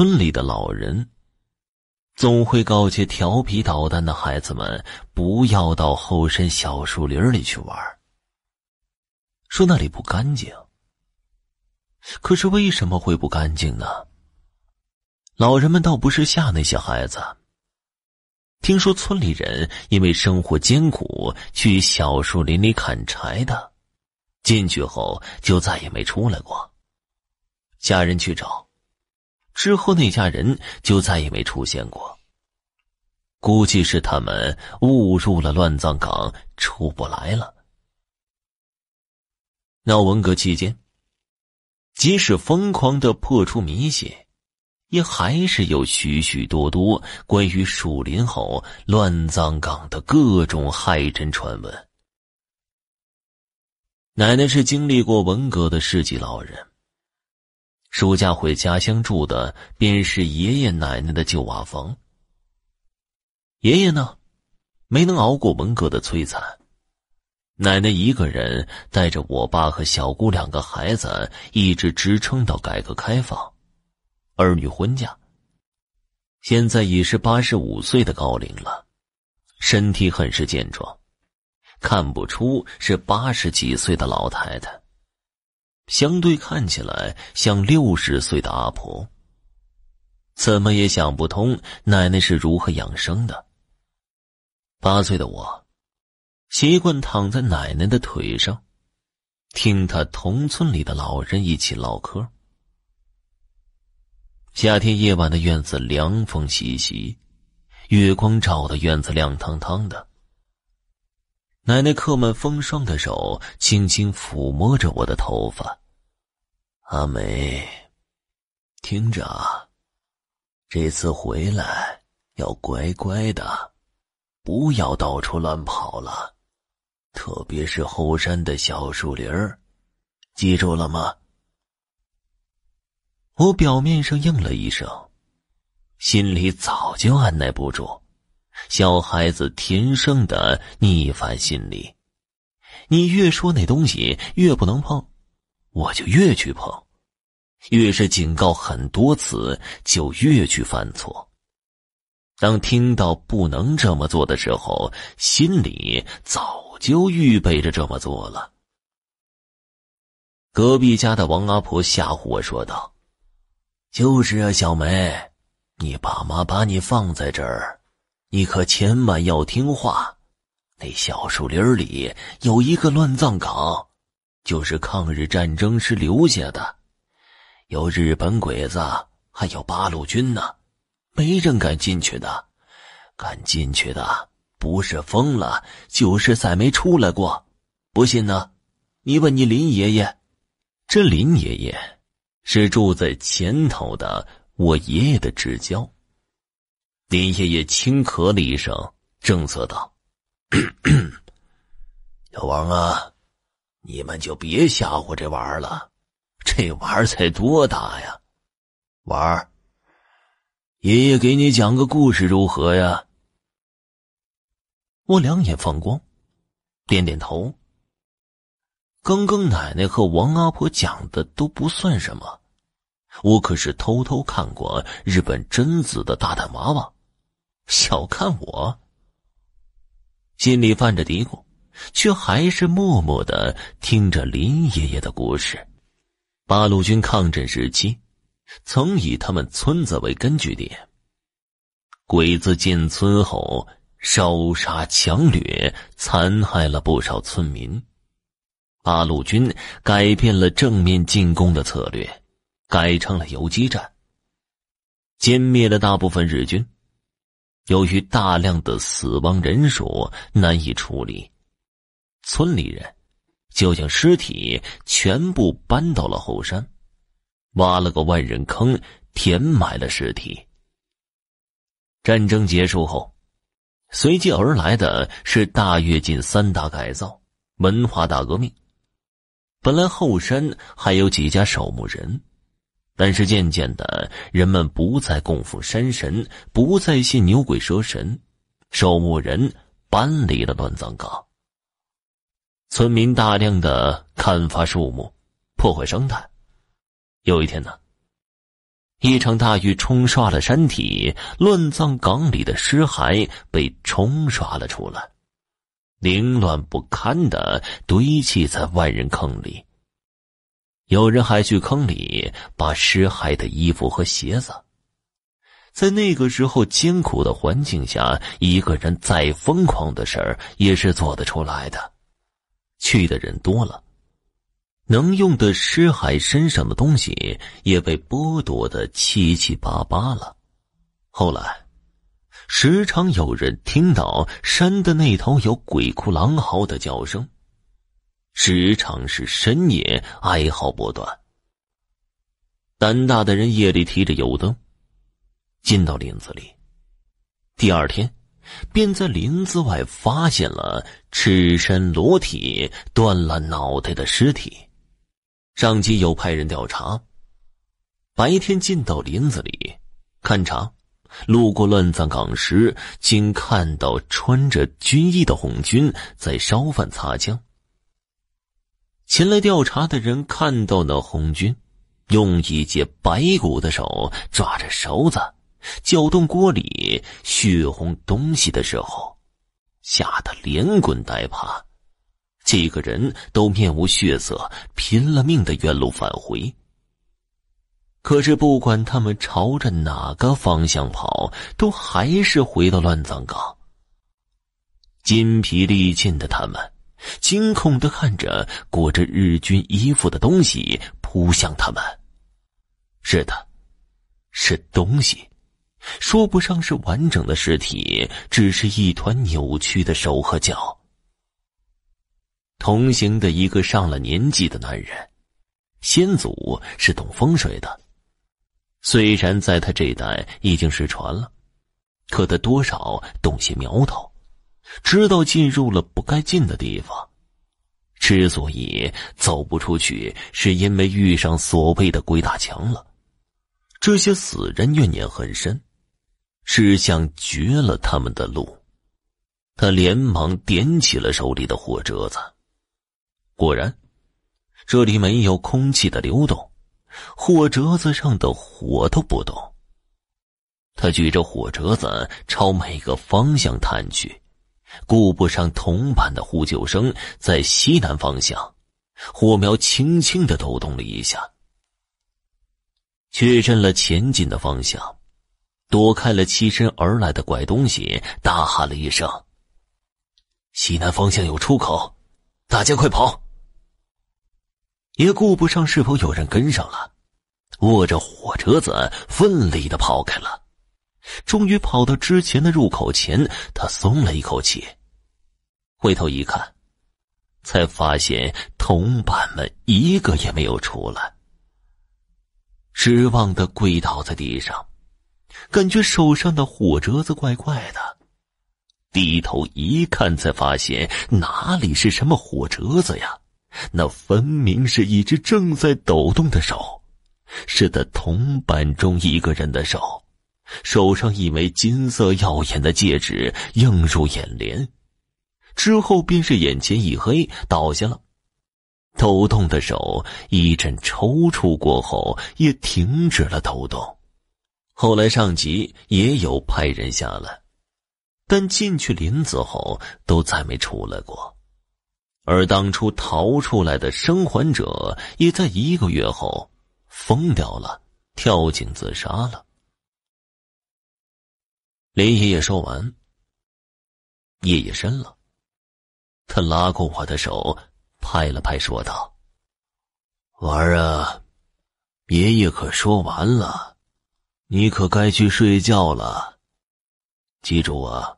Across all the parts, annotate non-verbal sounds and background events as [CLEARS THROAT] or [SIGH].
村里的老人总会告诫调皮捣蛋的孩子们不要到后山小树林里去玩，说那里不干净。可是为什么会不干净呢？老人们倒不是吓那些孩子。听说村里人因为生活艰苦，去小树林里砍柴的，进去后就再也没出来过。家人去找，之后那家人就再也没出现过。估计是他们误入了乱葬岗，出不来了。闹文革期间，即使疯狂的破除迷信。也还是有许许多多关于树林后乱葬岗的各种骇人传闻。奶奶是经历过文革的世纪老人，暑假回家乡住的便是爷爷奶奶的旧瓦房。爷爷呢，没能熬过文革的摧残，奶奶一个人带着我爸和小姑两个孩子，一直支撑到改革开放。儿女婚嫁，现在已是八十五岁的高龄了，身体很是健壮，看不出是八十几岁的老太太，相对看起来像六十岁的阿婆。怎么也想不通奶奶是如何养生的。八岁的我，习惯躺在奶奶的腿上，听她同村里的老人一起唠嗑。夏天夜晚的院子凉风习习，月光照的院子亮堂堂的。奶奶刻满风霜的手轻轻抚摸着我的头发。阿梅，听着，这次回来要乖乖的，不要到处乱跑了，特别是后山的小树林儿，记住了吗？我表面上应了一声，心里早就按耐不住。小孩子天生的逆反心理，你越说那东西越不能碰，我就越去碰；越是警告很多次，就越去犯错。当听到不能这么做的时候，心里早就预备着这么做了。隔壁家的王阿婆吓唬我说道。就是啊，小梅，你爸妈把你放在这儿，你可千万要听话。那小树林里有一个乱葬岗，就是抗日战争时留下的，有日本鬼子，还有八路军呢，没人敢进去的。敢进去的，不是疯了，就是再没出来过。不信呢，你问你林爷爷，这林爷爷。是住在前头的我爷爷的至交。林爷爷轻咳了一声，正色道：“ [CLEARS THROAT] 小王啊，你们就别吓唬这娃儿了，这娃儿才多大呀？娃儿，爷爷给你讲个故事如何呀？”我两眼放光，点点头。刚刚奶奶和王阿婆讲的都不算什么，我可是偷偷看过日本贞子的大胆娃娃，小看我。心里犯着嘀咕，却还是默默的听着林爷爷的故事。八路军抗战时期，曾以他们村子为根据点，鬼子进村后烧杀抢掠，残害了不少村民。八路军改变了正面进攻的策略，改成了游击战，歼灭了大部分日军。由于大量的死亡人数难以处理，村里人就将尸体全部搬到了后山，挖了个万人坑，填埋了尸体。战争结束后，随即而来的是大跃进三大改造、文化大革命。本来后山还有几家守墓人，但是渐渐的，人们不再供奉山神，不再信牛鬼蛇神，守墓人搬离了乱葬岗。村民大量的砍伐树木，破坏生态。有一天呢，一场大雨冲刷了山体，乱葬岗里的尸骸被冲刷了出来，凌乱不堪的堆砌在万人坑里。有人还去坑里把尸骸的衣服和鞋子。在那个时候艰苦的环境下，一个人再疯狂的事儿也是做得出来的。去的人多了。能用的尸骸身上的东西也被剥夺的七七八八了。后来，时常有人听到山的那头有鬼哭狼嚎的叫声，时常是深夜哀嚎不断。胆大的人夜里提着油灯，进到林子里，第二天，便在林子外发现了赤身裸体、断了脑袋的尸体。上级又派人调查。白天进到林子里勘察，路过乱葬岗时，竟看到穿着军衣的红军在烧饭擦浆。前来调查的人看到那红军，用一截白骨的手抓着勺子，搅动锅里血红东西的时候，吓得连滚带爬。几个人都面无血色，拼了命的原路返回。可是不管他们朝着哪个方向跑，都还是回到乱葬岗。筋疲力尽的他们，惊恐的看着裹着日军衣服的东西扑向他们。是的，是东西，说不上是完整的尸体，只是一团扭曲的手和脚。同行的一个上了年纪的男人，先祖是懂风水的。虽然在他这代已经失传了，可他多少懂些苗头，知道进入了不该进的地方。之所以走不出去，是因为遇上所谓的鬼打墙了。这些死人怨念很深，是想绝了他们的路。他连忙点起了手里的火折子。果然，这里没有空气的流动，火折子上的火都不动。他举着火折子朝每个方向探去，顾不上同伴的呼救声，在西南方向，火苗轻轻的抖动了一下，确认了前进的方向，躲开了栖身而来的怪东西，大喊了一声：“西南方向有出口，大家快跑！”也顾不上是否有人跟上了，握着火折子奋力的跑开了。终于跑到之前的入口前，他松了一口气，回头一看，才发现同伴们一个也没有出来。失望的跪倒在地上，感觉手上的火折子怪怪的，低头一看，才发现哪里是什么火折子呀？那分明是一只正在抖动的手，是他同伴中一个人的手，手上一枚金色耀眼的戒指映入眼帘，之后便是眼前一黑，倒下了。抖动的手一阵抽搐过后，也停止了抖动。后来上级也有派人下来，但进去林子后都再没出来过。而当初逃出来的生还者，也在一个月后疯掉了，跳井自杀了。林爷爷说完，夜夜深了，他拉过我的手，拍了拍，说道：“娃儿啊，爷爷可说完了，你可该去睡觉了。记住啊，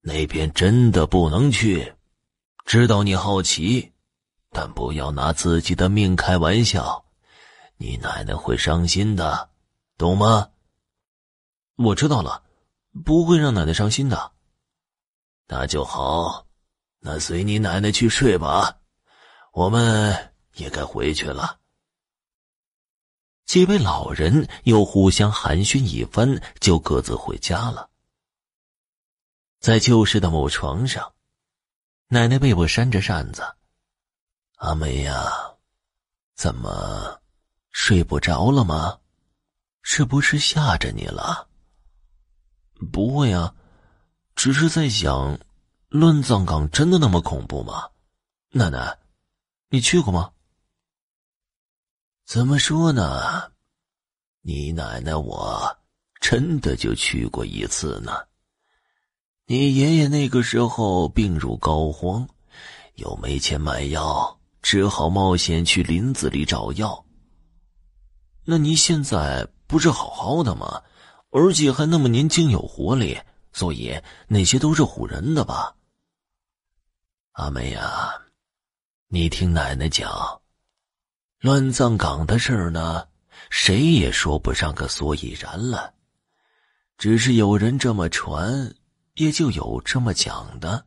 那边真的不能去。”知道你好奇，但不要拿自己的命开玩笑，你奶奶会伤心的，懂吗？我知道了，不会让奶奶伤心的。那就好，那随你奶奶去睡吧，我们也该回去了。几位老人又互相寒暄一番，就各自回家了。在旧时的木床上。奶奶被我扇着扇子，阿梅呀，怎么睡不着了吗？是不是吓着你了？不会啊，只是在想，乱葬岗真的那么恐怖吗？奶奶，你去过吗？怎么说呢？你奶奶我真的就去过一次呢。你爷爷那个时候病入膏肓，又没钱买药，只好冒险去林子里找药。那你现在不是好好的吗？而且还那么年轻有活力，所以那些都是唬人的吧？阿梅呀，你听奶奶讲，乱葬岗的事儿呢，谁也说不上个所以然了，只是有人这么传，也就有这么讲的。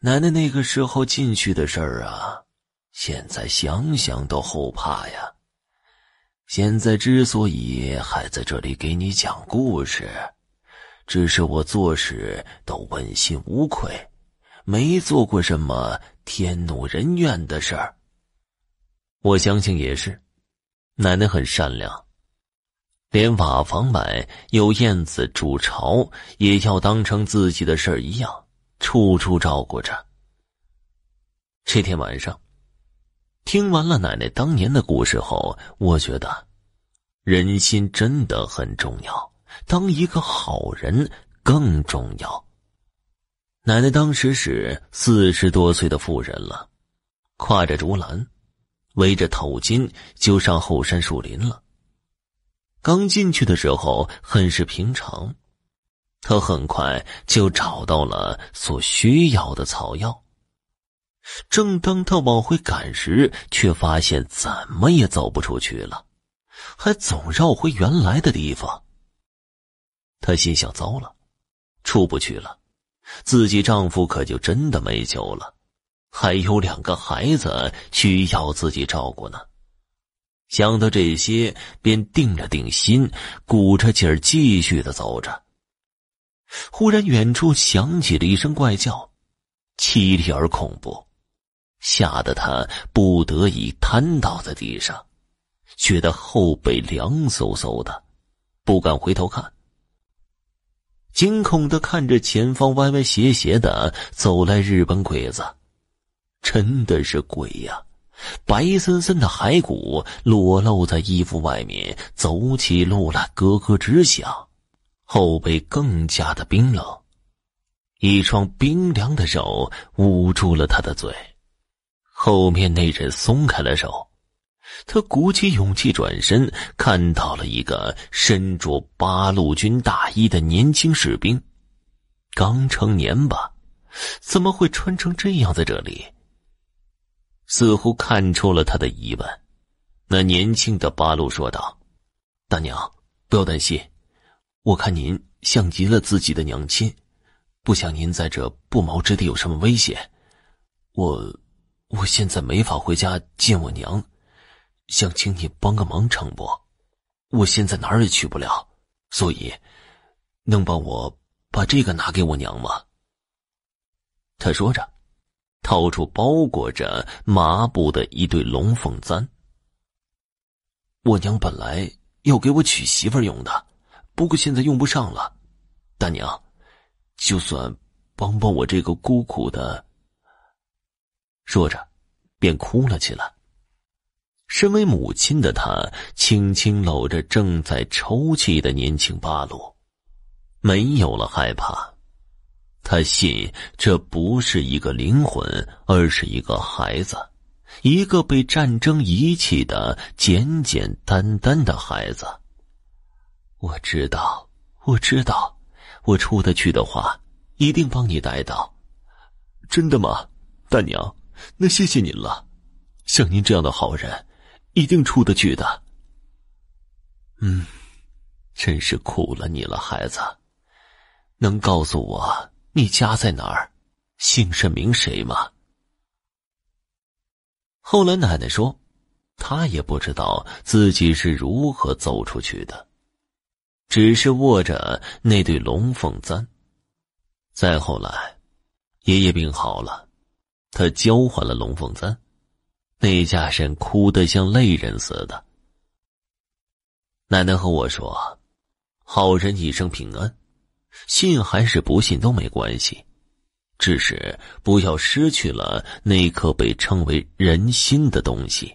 奶奶那个时候进去的事儿啊，现在想想都后怕呀。现在之所以还在这里给你讲故事，只是我做事都问心无愧，没做过什么天怒人怨的事儿。我相信也是，奶奶很善良，连瓦房外有燕子筑巢，也要当成自己的事儿一样，处处照顾着。这天晚上。听完了奶奶当年的故事后，我觉得，人心真的很重要，当一个好人更重要。奶奶当时是四十多岁的妇人了，挎着竹篮，围着头巾就上后山树林了。刚进去的时候很是平常，她很快就找到了所需要的草药。正当他往回赶时，却发现怎么也走不出去了，还总绕回原来的地方。她心想：糟了，出不去了，自己丈夫可就真的没救了，还有两个孩子需要自己照顾呢。想到这些，便定了定心，鼓着劲儿继续的走着。忽然，远处响起了一声怪叫，凄厉而恐怖。吓得他不得已瘫倒在地上，觉得后背凉飕飕的，不敢回头看。惊恐的看着前方歪歪斜斜的走来日本鬼子，真的是鬼呀！白森森的骸骨裸露在衣服外面，走起路来咯咯直响，后背更加的冰冷，一双冰凉的手捂住了他的嘴。后面那人松开了手，他鼓起勇气转身，看到了一个身着八路军大衣的年轻士兵，刚成年吧？怎么会穿成这样在这里？似乎看出了他的疑问，那年轻的八路说道：“大娘，不要担心，我看您像极了自己的娘亲，不想您在这不毛之地有什么危险，我。”我现在没法回家见我娘，想请你帮个忙成不？我现在哪儿也去不了，所以能帮我把这个拿给我娘吗？他说着，掏出包裹着麻布的一对龙凤簪。我娘本来要给我娶媳妇用的，不过现在用不上了。大娘，就算帮帮我这个孤苦的。说着，便哭了起来。身为母亲的她，轻轻搂着正在抽泣的年轻八路，没有了害怕。他信这不是一个灵魂，而是一个孩子，一个被战争遗弃的简简单单的孩子。我知道，我知道，我出得去的话，一定帮你带到。真的吗，大娘？那谢谢您了，像您这样的好人，一定出得去的。嗯，真是苦了你了，孩子。能告诉我你家在哪儿，姓甚名谁吗？后来奶奶说，她也不知道自己是如何走出去的，只是握着那对龙凤簪。再后来，爷爷病好了。他交换了龙凤簪，那家人哭得像泪人似的。奶奶和我说：“好人一生平安，信还是不信都没关系，只是不要失去了那颗被称为人心的东西。”